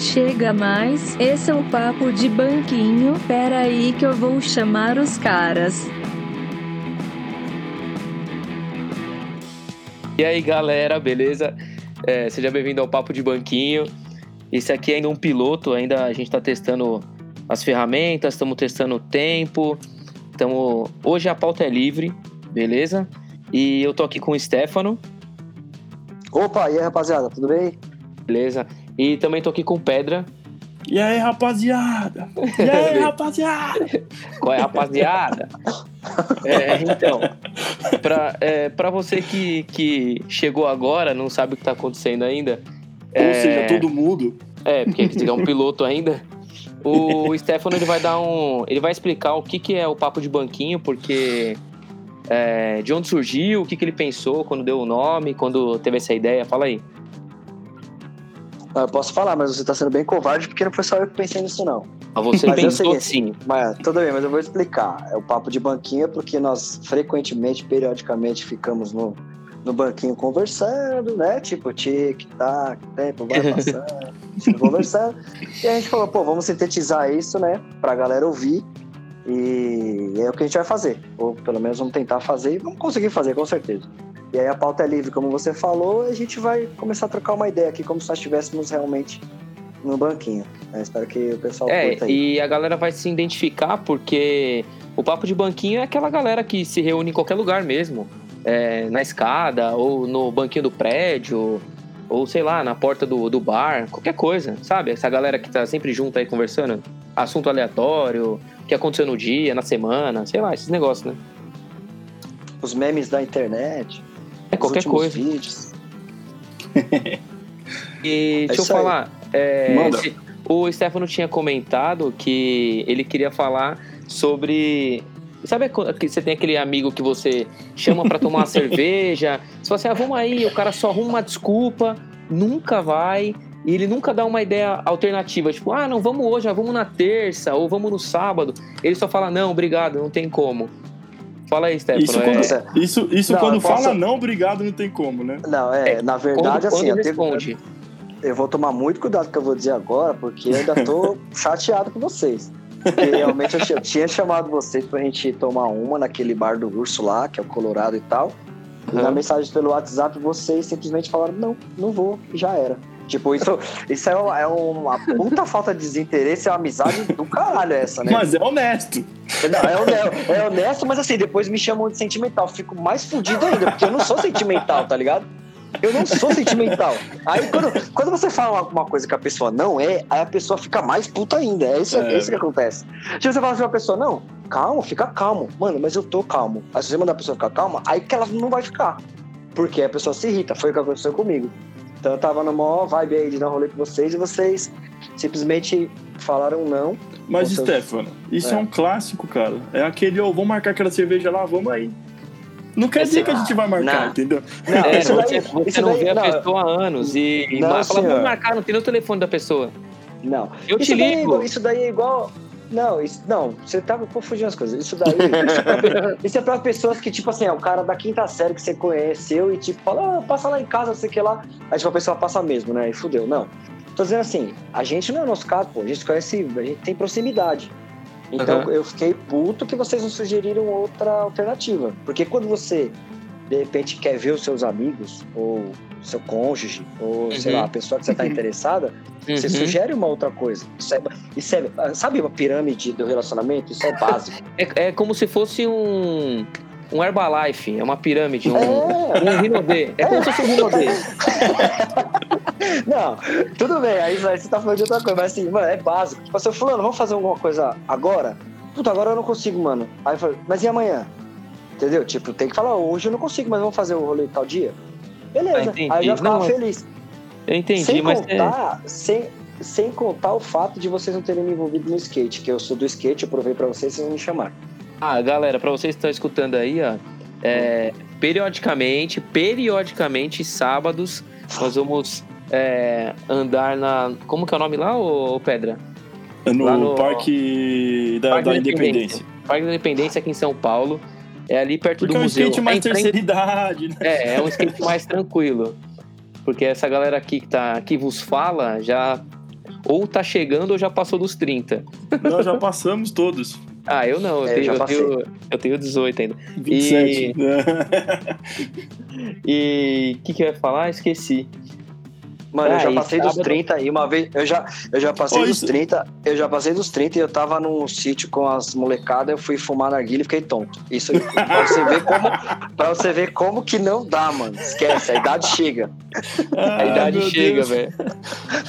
chega mais, esse é o papo de banquinho. Pera aí que eu vou chamar os caras. E aí galera, beleza? É, seja bem-vindo ao Papo de Banquinho. Esse aqui é ainda um piloto, ainda a gente está testando as ferramentas, estamos testando o tempo. Tamo... Hoje a pauta é livre, beleza? E eu tô aqui com o Stefano. Opa, e aí rapaziada, tudo bem? Beleza. E também tô aqui com Pedra. E aí, rapaziada? E aí, rapaziada? Qual é, rapaziada? é, então, pra, é, pra você que, que chegou agora, não sabe o que tá acontecendo ainda. Ou é, seja, todo mundo. É, porque é um piloto ainda. O Stefano ele vai dar um. Ele vai explicar o que, que é o papo de banquinho, porque. É, de onde surgiu, o que, que ele pensou quando deu o nome, quando teve essa ideia. Fala aí. Eu posso falar, mas você tá sendo bem covarde porque não foi só eu que pensei nisso, não. Mas você mas pensou sim. Mas tudo bem, mas eu vou explicar. É o papo de banquinho porque nós frequentemente, periodicamente, ficamos no, no banquinho conversando, né? Tipo, tic-tac, tempo vai passando, conversando. E a gente falou, pô, vamos sintetizar isso, né? Pra galera ouvir. E é o que a gente vai fazer. Ou pelo menos vamos tentar fazer e vamos conseguir fazer, com certeza. E aí a pauta é livre, como você falou, e a gente vai começar a trocar uma ideia aqui, como se nós estivéssemos realmente no banquinho. Né? Espero que o pessoal é, curta aí. E a galera vai se identificar porque o papo de banquinho é aquela galera que se reúne em qualquer lugar mesmo. É, na escada, ou no banquinho do prédio, ou sei lá, na porta do, do bar, qualquer coisa, sabe? Essa galera que tá sempre junto aí conversando, assunto aleatório, o que aconteceu no dia, na semana, sei lá, esses negócios, né? Os memes da internet. É qualquer coisa. Vídeos. e é deixa eu falar. É, o Stefano tinha comentado que ele queria falar sobre. Sabe que você tem aquele amigo que você chama para tomar uma cerveja? Você fala assim, ah, vamos aí, o cara só arruma uma desculpa, nunca vai, e ele nunca dá uma ideia alternativa, tipo, ah, não, vamos hoje, ah, vamos na terça, ou vamos no sábado. Ele só fala, não, obrigado, não tem como. Fala aí, Stefano. Isso quando, é... isso, isso não, quando posso... fala não, obrigado, não tem como, né? Não, é, é na verdade, quando, assim, quando eu, responde. Tenho, eu vou tomar muito cuidado com o que eu vou dizer agora, porque eu ainda tô chateado com vocês. Porque realmente eu, eu tinha chamado vocês pra gente tomar uma naquele bar do urso lá, que é o Colorado e tal. E na mensagem pelo WhatsApp, vocês simplesmente falaram: não, não vou, já era. Tipo, isso, isso é, uma, é uma puta falta de desinteresse, é uma amizade do caralho essa, né? Mas é honesto. Não, é honesto, é honesto, mas assim, depois me chamam de sentimental. Fico mais fudido ainda, porque eu não sou sentimental, tá ligado? Eu não sou sentimental. Aí quando, quando você fala alguma coisa que a pessoa não é, aí a pessoa fica mais puta ainda. É isso, é. é isso que acontece. Se você fala assim uma pessoa, não, calma, fica calmo. Mano, mas eu tô calmo. Aí se você mandar a pessoa ficar calma, aí que ela não vai ficar. Porque a pessoa se irrita. Foi o que aconteceu comigo. Então eu tava no maior vibe aí de dar rolê com vocês e vocês simplesmente falaram não. Mas, seus... Stefano, isso é. é. um clássico, cara. É aquele, ô, oh, vamos marcar aquela cerveja lá, vamos aí. Não quer dizer que a gente vai marcar, não. entendeu? Não, é, você, daí, você não daí, vê não. a pessoa há anos e, e fala, vamos marcar, não tem nem o telefone da pessoa. Não. Eu isso te ligo. Daí, isso daí é igual. Não, isso, não, você tá confundindo as coisas. Isso daí, isso, é pra, isso é pessoas que, tipo assim, é o cara da quinta série que você conheceu e, tipo, fala, ah, passa lá em casa, não sei o que lá. Aí, tipo, a pessoa passa mesmo, né? E fudeu. Não. Tô dizendo assim, a gente não é nosso caso, pô. A gente conhece, a gente tem proximidade. Então, uhum. eu fiquei puto que vocês não sugeriram outra alternativa. Porque quando você, de repente, quer ver os seus amigos, ou seu cônjuge, ou, uhum. sei lá, a pessoa que você tá interessada, Uhum. Você sugere uma outra coisa. Isso é, isso é, sabe uma pirâmide do relacionamento? Isso é básico. é, é como se fosse um um Herbalife, é uma pirâmide, um, é. um Rinodê. É, é como se fosse um Rinodê. Não, tudo bem, aí, você tá falando de outra coisa, mas assim, mano, é básico. Tipo assim, fulano, vamos fazer alguma coisa agora? Puta, agora eu não consigo, mano. Aí eu falo, mas e amanhã? Entendeu? Tipo, tem que falar, hoje eu não consigo, mas vamos fazer o rolê tal dia? Beleza. Ah, aí eu já ficava não, feliz. Eu entendi, sem mas. Contar, é... sem, sem contar o fato de vocês não terem me envolvido no skate, que eu sou do skate, eu provei pra vocês, vocês vão me chamar. Ah, galera, pra vocês que estão escutando aí, ó. É, periodicamente, periodicamente, sábados, nós vamos é, andar na. Como que é o nome lá, ô, Pedra? No, no Parque da, Parque da, da Independência. Independência. Parque da Independência aqui em São Paulo. É ali perto Porque do museu. é um skate mais é, terceira idade, né? É, é um skate mais tranquilo. Porque essa galera aqui que, tá, que vos fala já ou tá chegando ou já passou dos 30. Nós já passamos todos. Ah, eu não, eu, é, tenho, eu, tenho, eu tenho 18 ainda. 27. E o que, que eu ia falar? Esqueci. Mano, ah, eu já passei sábado... dos 30 e uma vez. Eu já, eu já passei dos 30. Eu já passei dos 30 e eu tava num sítio com as molecadas, eu fui fumar na guilha e fiquei tonto. Isso pra você ver como. pra você ver como que não dá, mano. Esquece, a idade chega. a idade chega, velho.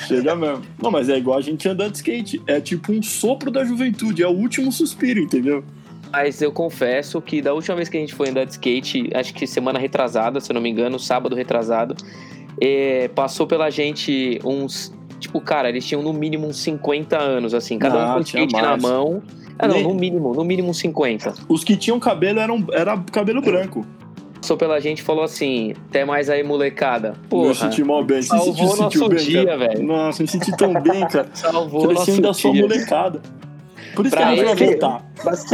Chega mesmo. Não, mas é igual a gente andando de skate. É tipo um sopro da juventude, é o último suspiro, entendeu? Mas eu confesso que da última vez que a gente foi andar de skate, acho que semana retrasada, se eu não me engano, sábado retrasado, é, passou pela gente uns. Tipo, cara, eles tinham no mínimo uns 50 anos, assim, cada ah, um com skate na mão. Ah, não, no mínimo, no mínimo 50. Os que tinham cabelo eram era cabelo branco. Passou pela gente e falou assim: até mais aí, molecada. Porra, me senti mal bem. Você salvou se nosso bem, dia, velho. Nossa, me senti tão bem, cara. Salvou Crescendo nosso da sua molecada. Por isso pra que a gente vai voltar. Mas,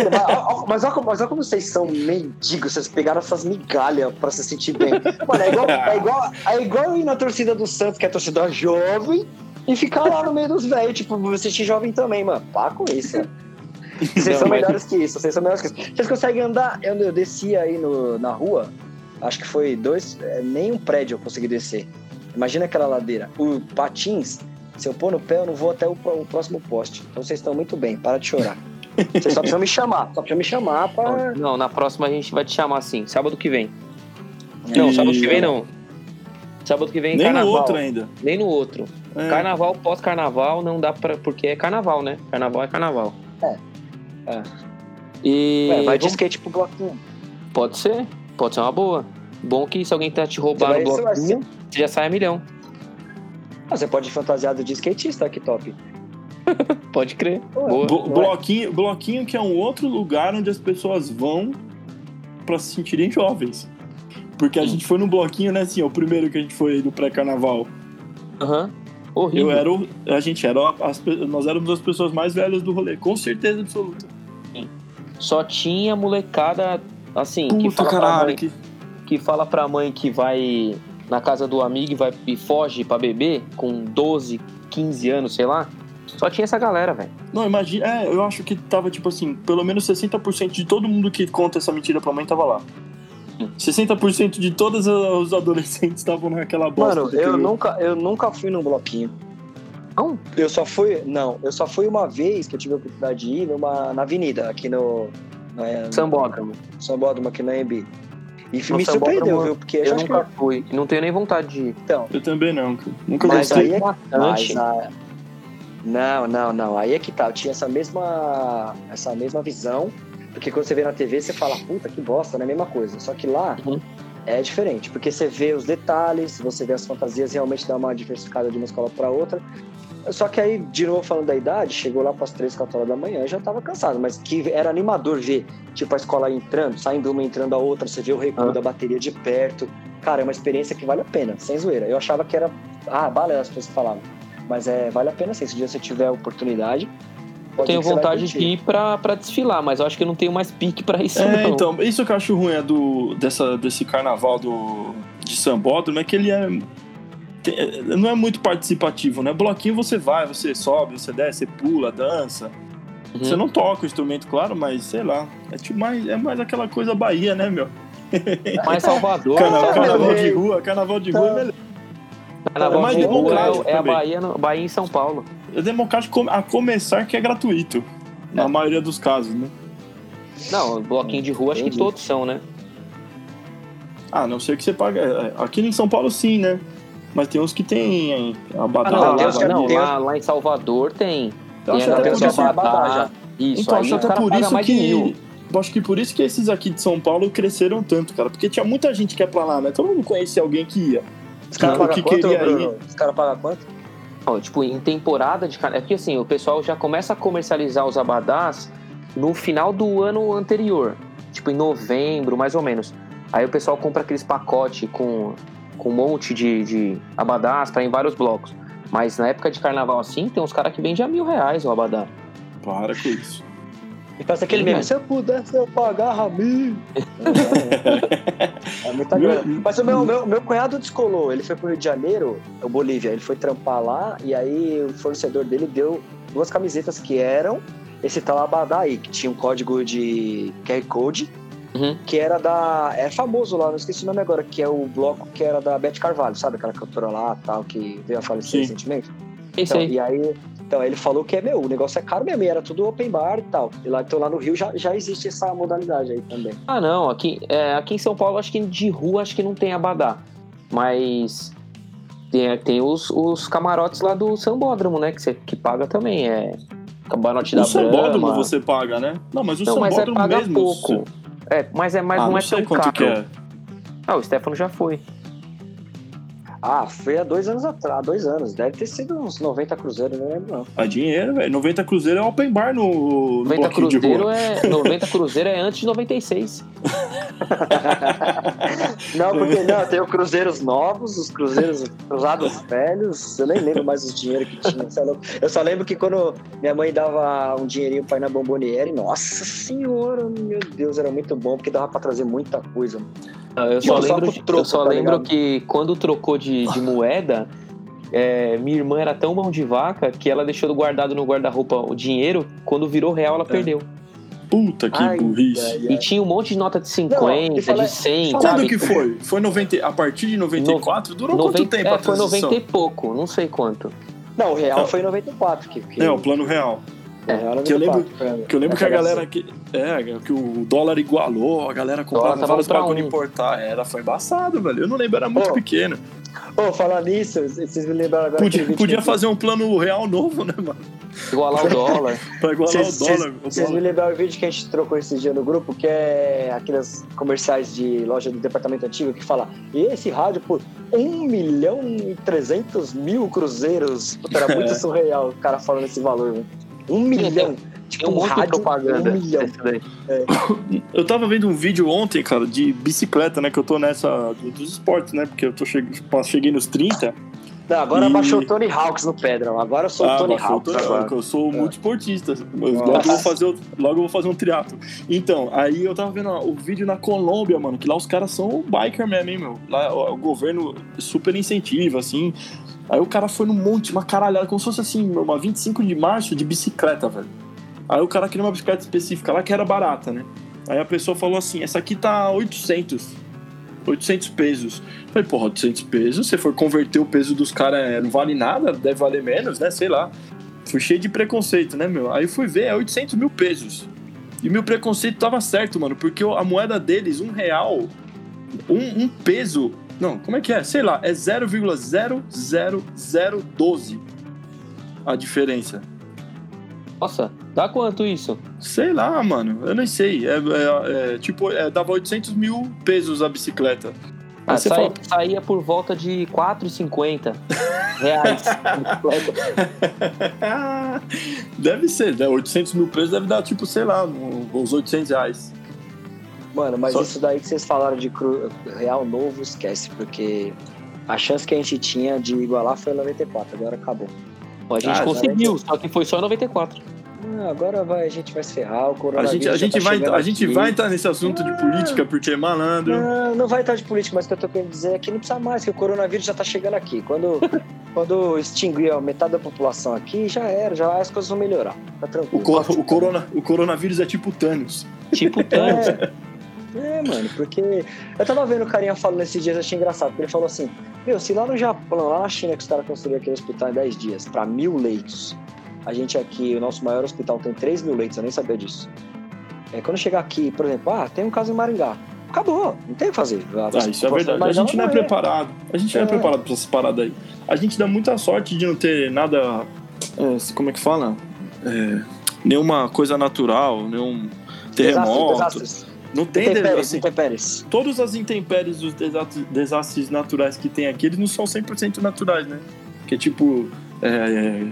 mas, olha, mas olha como vocês são mendigos, vocês pegaram essas migalhas pra se sentir bem. Mano, é igual, é igual, é igual ir na torcida do Santos, que é a torcida jovem, e ficar lá no meio dos velhos, tipo, você assistir jovem também, mano. Pá com isso. Vocês Não, são mas... melhores que isso, vocês são melhores que isso. Vocês conseguem andar? Eu, eu desci aí no, na rua, acho que foi dois, é, nem um prédio eu consegui descer. Imagina aquela ladeira. O patins se eu pôr no pé, eu não vou até o, o próximo poste. Então vocês estão muito bem, para de chorar. Vocês só precisam me chamar, só precisam me chamar pra... Não, na próxima a gente vai te chamar sim, sábado que vem. E... Não, sábado que vem não. Sábado que vem Nem carnaval. no outro ainda. Nem no outro. É. Carnaval, pós-carnaval, não dá pra... Porque é carnaval, né? Carnaval é carnaval. É. é. E... Ué, vai de skate pro bloquinho. Pode ser, pode ser uma boa. Bom que se alguém tá te roubando no bloquinho, você já sai a milhão. Ah, você pode ir fantasiado de skatista, que top. pode crer. Boa. bloquinho, bloquinho que é um outro lugar onde as pessoas vão para se sentirem jovens. Porque a gente foi no bloquinho, né, assim, o primeiro que a gente foi do pré-carnaval. Aham. Uhum. Horrível. Eu era o, a gente era as, nós éramos as pessoas mais velhas do rolê, com certeza absoluta. Sim. Só tinha molecada assim Puta que fala caralho, pra mãe, que... que fala pra mãe que vai na casa do amigo e, vai, e foge para beber com 12, 15 anos, sei lá. Só tinha essa galera, velho. Não, imagina. É, eu acho que tava, tipo assim, pelo menos 60% de todo mundo que conta essa mentira pra mãe tava lá. 60% de todos os adolescentes estavam naquela bosta. Mano, eu nunca, eu nunca fui num bloquinho. Não? Eu só fui. Não, eu só fui uma vez que eu tive a oportunidade de ir numa, na avenida, aqui no. no Sambódromo. Sambódromo, aqui na EB. E me surpreendeu, viu? Porque eu nunca que... fui. Não tenho nem vontade de ir. Então, eu também não. Nunca mas gostei. Aí é... mas a... Não, não, não. Aí é que tá. Eu tinha essa mesma, essa mesma visão. Porque quando você vê na TV, você fala, puta, que bosta, não é a mesma coisa. Só que lá uhum. é diferente. Porque você vê os detalhes, você vê as fantasias, realmente dá uma diversificada de uma escola para outra. Só que aí, de novo falando da idade, chegou lá para as 3, 4 horas da manhã e já estava cansado. Mas que era animador ver, tipo, a escola entrando, saindo uma, entrando a outra, você vê o recuo ah. da bateria de perto. Cara, é uma experiência que vale a pena, sem zoeira. Eu achava que era. Ah, bala as pessoas falavam. Mas é, vale a pena sim, se um dia você tiver a oportunidade. Eu tenho vontade de ir pra, pra desfilar, mas eu acho que eu não tenho mais pique pra isso, é, não. então, isso que eu acho ruim é do, dessa, desse carnaval do, de Sambódromo, é que ele é não é muito participativo, né? Bloquinho você vai, você sobe, você desce, você pula, dança. Uhum. Você não toca o instrumento, claro, mas sei lá. É, tipo mais, é mais aquela coisa Bahia, né, meu? Mais Salvador. Carnaval, carnaval de rua, carnaval de rua é melhor. Carnaval é mais de democrático. Rua é, é a Bahia, no, Bahia em São Paulo. É democrático a começar que é gratuito. Na é. maioria dos casos, né? Não, bloquinho de rua acho que todos são, né? Ah, não sei que você paga. É, aqui em São Paulo sim, né? Mas tem uns que tem a. Ah, não, não, lá, lá, em Salvador tem. Eu tem acho até. Isso, então, acho até por isso que. Acho que por isso que esses aqui de São Paulo cresceram tanto, cara. Porque tinha muita gente que ia pra lá, né? Todo mundo conhecia alguém que ia. Os caras pagam quanto, ir. Os caras pagam quanto? Oh, tipo, em temporada de carnaval. É porque assim, o pessoal já começa a comercializar os abadás no final do ano anterior. Tipo, em novembro, mais ou menos. Aí o pessoal compra aqueles pacotes com com um monte de, de abadás para em vários blocos. Mas na época de carnaval assim, tem uns caras que vendem a mil reais o abadá. Para com isso. E faz aquele mesmo, se eu pudesse eu pagava mil. é muita grana. Mas o meu, meu, meu cunhado descolou, ele foi pro Rio de Janeiro, o Bolívia, ele foi trampar lá, e aí o fornecedor dele deu duas camisetas que eram esse tal Abadá aí, que tinha um código de QR Code, uhum. que era da. É famoso lá, não esqueci o nome agora, que é o bloco que era da Beth Carvalho, sabe? Aquela cantora lá tal, que veio a falecer Sim. recentemente. Então, e aí então ele falou que é meu, o negócio é caro mesmo, e era tudo open bar e tal. E lá, então lá no Rio já, já existe essa modalidade aí também. Ah, não, aqui, é, aqui em São Paulo acho que de rua acho que não tem abadá. Mas tem, tem os, os camarotes lá do Sambódromo, né? Que você que paga também. É camarote o da Sambódromo você paga, né? Não, mas o não, Sambódromo mas é mesmo... pouco. Você... É, mas é mais, ah, não, não é tão caro. Que é. Ah, o Stefano já foi. Ah, foi há dois anos atrás, dois anos. Deve ter sido uns 90 cruzeiros, não lembro não. A dinheiro, velho. 90 cruzeiro é open bar no, no 90 cruzeiro é 90 cruzeiro é antes de 96. não, porque não, tem os cruzeiros novos, os cruzeiros usados velhos. Eu nem lembro mais os dinheiros que tinha. Eu só lembro que quando minha mãe dava um dinheirinho pra ir na bomboniere, nossa senhora, meu Deus, era muito bom, porque dava pra trazer muita coisa. Eu só lembro, troco, eu só tá lembro que quando trocou de, de moeda, é, minha irmã era tão mão de vaca que ela deixou guardado no guarda-roupa o dinheiro, quando virou real ela é. perdeu. Puta que ai, burrice. Ai, ai. E tinha um monte de nota de 50, Não, fala, de 100, Quando sabe? que foi? Foi 90, a partir de 94? No, Durou 90, quanto tempo é, a transição? Foi 90 e pouco, não sei quanto. Não, o real foi em 94. Que, que... É, o plano real. É, que eu lembro, que, eu lembro que a galera que, é, que o dólar igualou, a galera comprava vários bagulho um. importar. Era, foi embaçado, velho. Eu não lembro, era muito oh. pequeno. Pô, oh, falar nisso, vocês me lembraram agora. Podia, podia fazer um plano real novo, né, mano? Igualar o dólar. pra igualar cês, o dólar. Vocês me lembraram o vídeo que a gente trocou esse dia no grupo, que é aqueles comerciais de loja do departamento antigo que fala: e esse rádio por 1 milhão e 300 mil cruzeiros. Puta, era muito surreal o cara falando esse valor, velho. Um milhão. Tipo, um rádio, propaganda. Um milhão. É. Eu tava vendo um vídeo ontem, cara, de bicicleta, né? Que eu tô nessa dos esportes, né? Porque eu tô che... cheguei nos 30. Não, agora e... baixou o Tony Hawks no Pedro. Agora eu sou ah, o Tony Hawks. Tony, eu sou é. muito esportista. Logo eu, vou fazer, logo eu vou fazer um triatlo. Então, aí eu tava vendo ó, o vídeo na Colômbia, mano, que lá os caras são biker mesmo, hein, meu? Lá ó, o governo super incentiva, assim. Aí o cara foi num monte, uma caralhada, como se fosse assim, uma 25 de março de bicicleta, velho. Aí o cara queria uma bicicleta específica lá que era barata, né? Aí a pessoa falou assim: essa aqui tá 800. 800 pesos. Falei, porra, 800 pesos, se for converter o peso dos caras, é, não vale nada, deve valer menos, né? Sei lá. Fui cheio de preconceito, né, meu? Aí fui ver, é 800 mil pesos. E meu preconceito tava certo, mano, porque a moeda deles, um real, um, um peso não, como é que é? Sei lá, é 0,00012 a diferença. Nossa, dá quanto isso? Sei lá, mano, eu nem sei. É, é, é tipo, é, dava 800 mil pesos a bicicleta. Ah, você fala... saía por volta de 4,50 reais. deve ser, né? 800 mil pesos deve dar, tipo, sei lá, uns 800 reais. Mano, mas Só... isso daí que vocês falaram de cru... real novo, esquece, porque a chance que a gente tinha de igualar foi 94, agora acabou. A gente ah, conseguiu, só que foi só 94. Ah, agora vai, a gente vai se ferrar, o coronavírus. A gente, a gente, tá vai, a gente vai estar nesse assunto de política, porque é malandro. Não, não vai estar de política, mas o que eu tô querendo dizer é que não precisa mais, que o coronavírus já tá chegando aqui. Quando, quando extinguir a metade da população aqui, já era, já as coisas vão melhorar. Tá tranquilo. O, co o, corona, o coronavírus é tipo Thanos. Tipo Thanos. É. É, mano, porque eu tava vendo o carinha falando esses dias, achei engraçado, porque ele falou assim: Meu, se lá no Japão, lá na China, que os caras construíram aquele hospital em 10 dias, pra mil leitos, a gente aqui, o nosso maior hospital tem 3 mil leitos, eu nem sabia disso. É, quando chegar aqui, por exemplo, ah, tem um caso em Maringá. Acabou, não tem o que fazer. Ah, isso é verdade. A gente não é, é preparado. A gente não é, é preparado pra essa parada aí. A gente dá muita sorte de não ter nada. É, como é que fala? É, nenhuma coisa natural, nenhum terremoto. Desastres, desastres. Não tem intempéries, assim, intempéries. Todas as intempéries dos desastres naturais que tem aqui, eles não são 100% naturais, né? Que é tipo, é,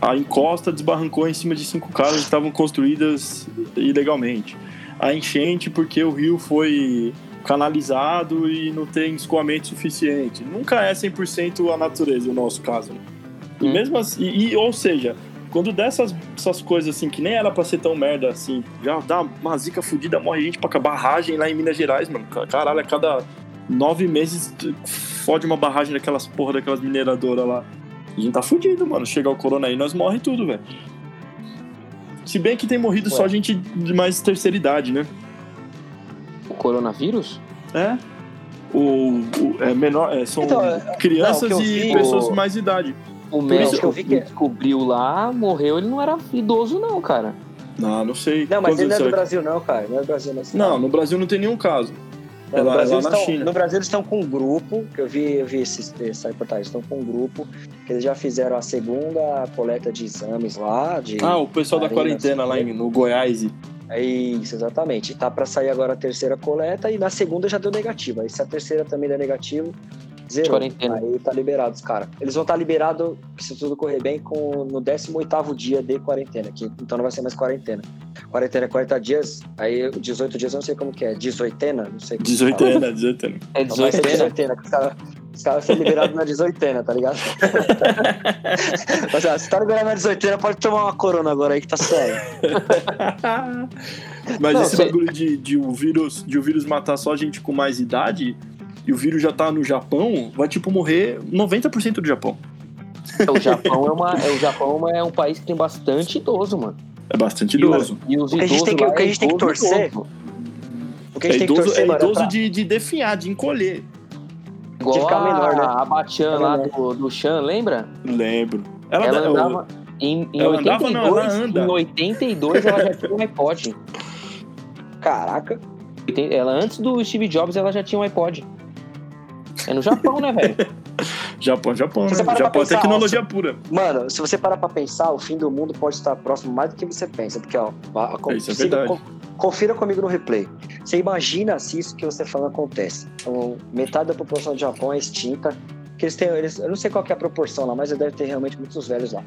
a encosta desbarrancou em cima de cinco casas que estavam construídas ilegalmente. A enchente porque o rio foi canalizado e não tem escoamento suficiente. Nunca é 100% a natureza, o nosso caso. Né? E hum. mesmo assim, e, ou seja, quando der essas, essas coisas assim, que nem era pra ser tão merda assim, já dá uma zica fudida, morre gente pra barragem lá em Minas Gerais, mano. Caralho, a cada nove meses fode uma barragem daquelas porra daquelas mineradoras lá. A gente tá fudido, mano. Chegar o corona aí, nós morre tudo, velho. Se bem que tem morrido Ué. só gente de mais terceira idade, né? O coronavírus? É. O, o é menor, é, são então, é, crianças não, e vi, pessoas de mais idade. O médico que, eu vi que descobriu lá, morreu, ele não era idoso, não, cara. Não, não sei. Não, mas ele não é do Brasil, não, cara. Não é do Brasil, não. Não, no Brasil não tem nenhum caso. É, no, Brasil estão, no, Brasil eles estão com um grupo, que eu vi, eu vi esse, essa reportagem, estão com um grupo, que eles já fizeram a segunda coleta de exames lá. De ah, o pessoal da quarentena lá em, no Goiás. É isso, exatamente. Tá para sair agora a terceira coleta e na segunda já deu negativa. E se a terceira também der negativo, zero. Quarentena. Aí tá liberado os caras. Eles vão estar tá liberados, se tudo correr bem, com, no 18 dia de quarentena, que então não vai ser mais quarentena. Quarentena é 40 dias, aí 18 dias eu não sei como que é. 18 não sei. 18 18 É 18 18 os caras os caras são liberados na 18 tá ligado? Mas ó, se tá liberado na 18 pode tomar uma corona agora aí que tá sério. Mas não, esse bagulho de, de, o vírus, de o vírus matar só gente com mais idade e o vírus já tá no Japão, vai tipo morrer 90% do Japão. O Japão é, uma, é, o Japão é um país que tem bastante idoso, mano. É bastante idoso. E, os idosos o que a gente tem que, o que a gente tem que torcer. O que a gente é tem idoso, que torcer, é idoso pra... de, de definhar, de encolher. Igual de ficar menor, né? A Batian lá do, do Chan, lembra? Lembro. Ela, ela andava. Em, em, ela 82, andava, não, ela anda. em 82 ela já tinha um iPod. Caraca. Ela, antes do Steve Jobs, ela já tinha um iPod. É no Japão, né, velho? Japão, Japão, né? Japão é tecnologia pura. Mano, se você parar pra pensar, o fim do mundo pode estar próximo mais do que você pensa. Porque, ó, a, a, isso é verdade. confira comigo no replay. Você imagina se isso que você falando acontece. Então, metade da população do Japão é extinta. Que eles têm, eles, eu não sei qual é a proporção lá, mas deve ter realmente muitos velhos lá.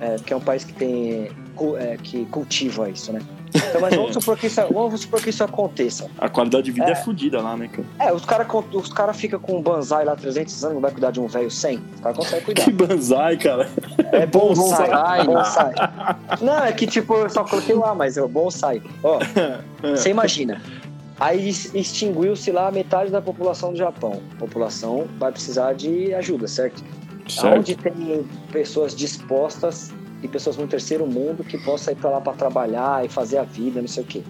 É, porque é um país que tem é, que cultiva isso, né? Então, mas vamos supor que isso, vamos supor que isso aconteça. A qualidade de vida é, é fodida lá, né, cara? É, os caras os cara ficam com um banzai lá 300 anos, não vai cuidar de um velho 100? Os caras conseguem cuidar. Que banzai, cara? É bonsai. bonsai. Não, é que tipo, eu só coloquei lá, mas é bonsai. Ó, é. você imagina. Aí extinguiu-se lá metade da população do Japão. A população vai precisar de ajuda, certo? certo. Onde tem pessoas dispostas e pessoas no terceiro mundo que possam ir para lá para trabalhar e fazer a vida, não sei o quê.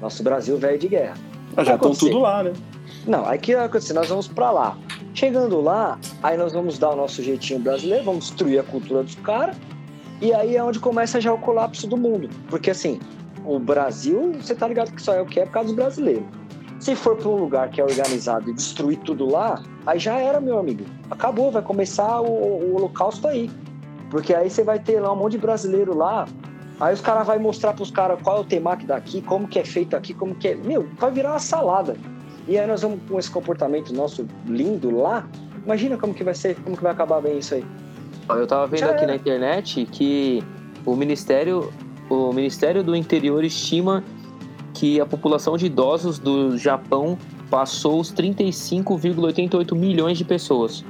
Nosso Brasil velho de guerra. Ah, já estão tudo lá, né? Não, aí que vai acontecer? Nós vamos para lá. Chegando lá, aí nós vamos dar o nosso jeitinho brasileiro, vamos destruir a cultura dos caras, e aí é onde começa já o colapso do mundo. Porque assim, o Brasil, você tá ligado que só é o que é por causa dos brasileiros. Se for para um lugar que é organizado e destruir tudo lá, aí já era, meu amigo. Acabou, vai começar o, o holocausto aí. Porque aí você vai ter lá um monte de brasileiro lá, aí os caras vão mostrar pros caras qual é o temaki daqui, como que é feito aqui, como que é. Meu, vai virar uma salada. E aí nós vamos com esse comportamento nosso lindo lá. Imagina como que vai ser, como que vai acabar bem isso aí. Eu tava vendo Já aqui é. na internet que o Ministério, o Ministério do Interior estima que a população de idosos do Japão passou os 35,88 milhões de pessoas.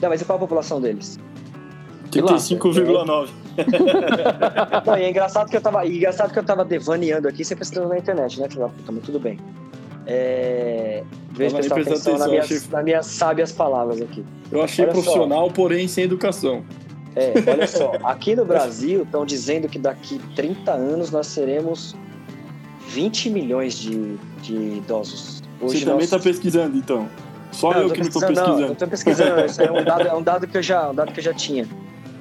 Não, mas e qual a população deles? 35,9. Não, e é engraçado que eu tava. Engraçado que eu tava devaneando aqui, você pesquisando na internet, né, filho puta, mas tudo bem. É... Veja prestar atenção, atenção nas, minhas, achei... nas minhas sábias palavras aqui. Eu achei olha profissional, só. porém sem educação. É, olha só, aqui no Brasil estão dizendo que daqui 30 anos nós seremos 20 milhões de, de idosos. Hoje Você também está nós... pesquisando, então? Só não, eu que não estou pesquisando. Não, estou pesquisando. Isso é um dado, é um dado que eu já, um dado que eu já tinha.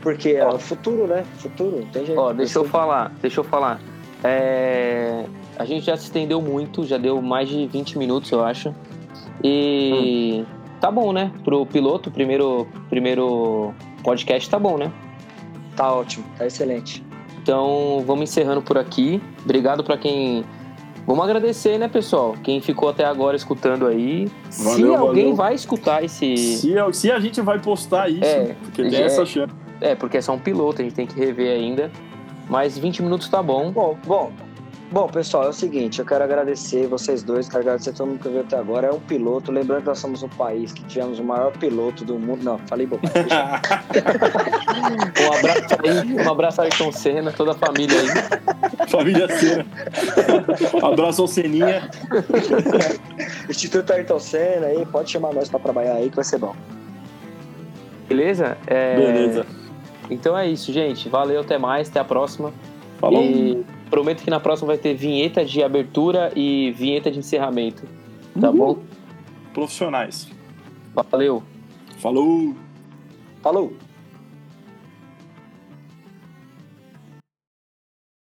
Porque é o futuro, né? Futuro, tem jeito. Ó, deixa eu falar, deixa eu falar. É... A gente já se estendeu muito, já deu mais de 20 minutos, eu acho. E hum. tá bom, né? Pro piloto, primeiro, primeiro podcast tá bom, né? Tá ótimo, tá excelente. Então, vamos encerrando por aqui. Obrigado para quem Vamos agradecer, né, pessoal? Quem ficou até agora escutando aí. Valeu, se alguém valeu. vai escutar esse. Se, se, a gente vai postar isso, é, porque tem é, essa chance. É, porque é só um piloto, a gente tem que rever ainda. Mas 20 minutos tá bom. Bom, bom. Bom, pessoal, é o seguinte, eu quero agradecer vocês dois, quero agradecer todo mundo que veio até agora. É um piloto, lembrando que nós somos um país que tivemos o maior piloto do mundo. Não, falei bobagem. um abraço aí, um abraço aí Ayrton Senna, toda a família aí. Família Senna. abraço ao Seninha. Instituto Ayrton Senna aí, pode chamar nós pra trabalhar aí que vai ser bom. Beleza? É... Beleza. Então é isso, gente. Valeu, até mais, até a próxima. Falou. E prometo que na próxima vai ter vinheta de abertura e vinheta de encerramento. Tá Uhul. bom? Profissionais. Valeu. Falou. Falou!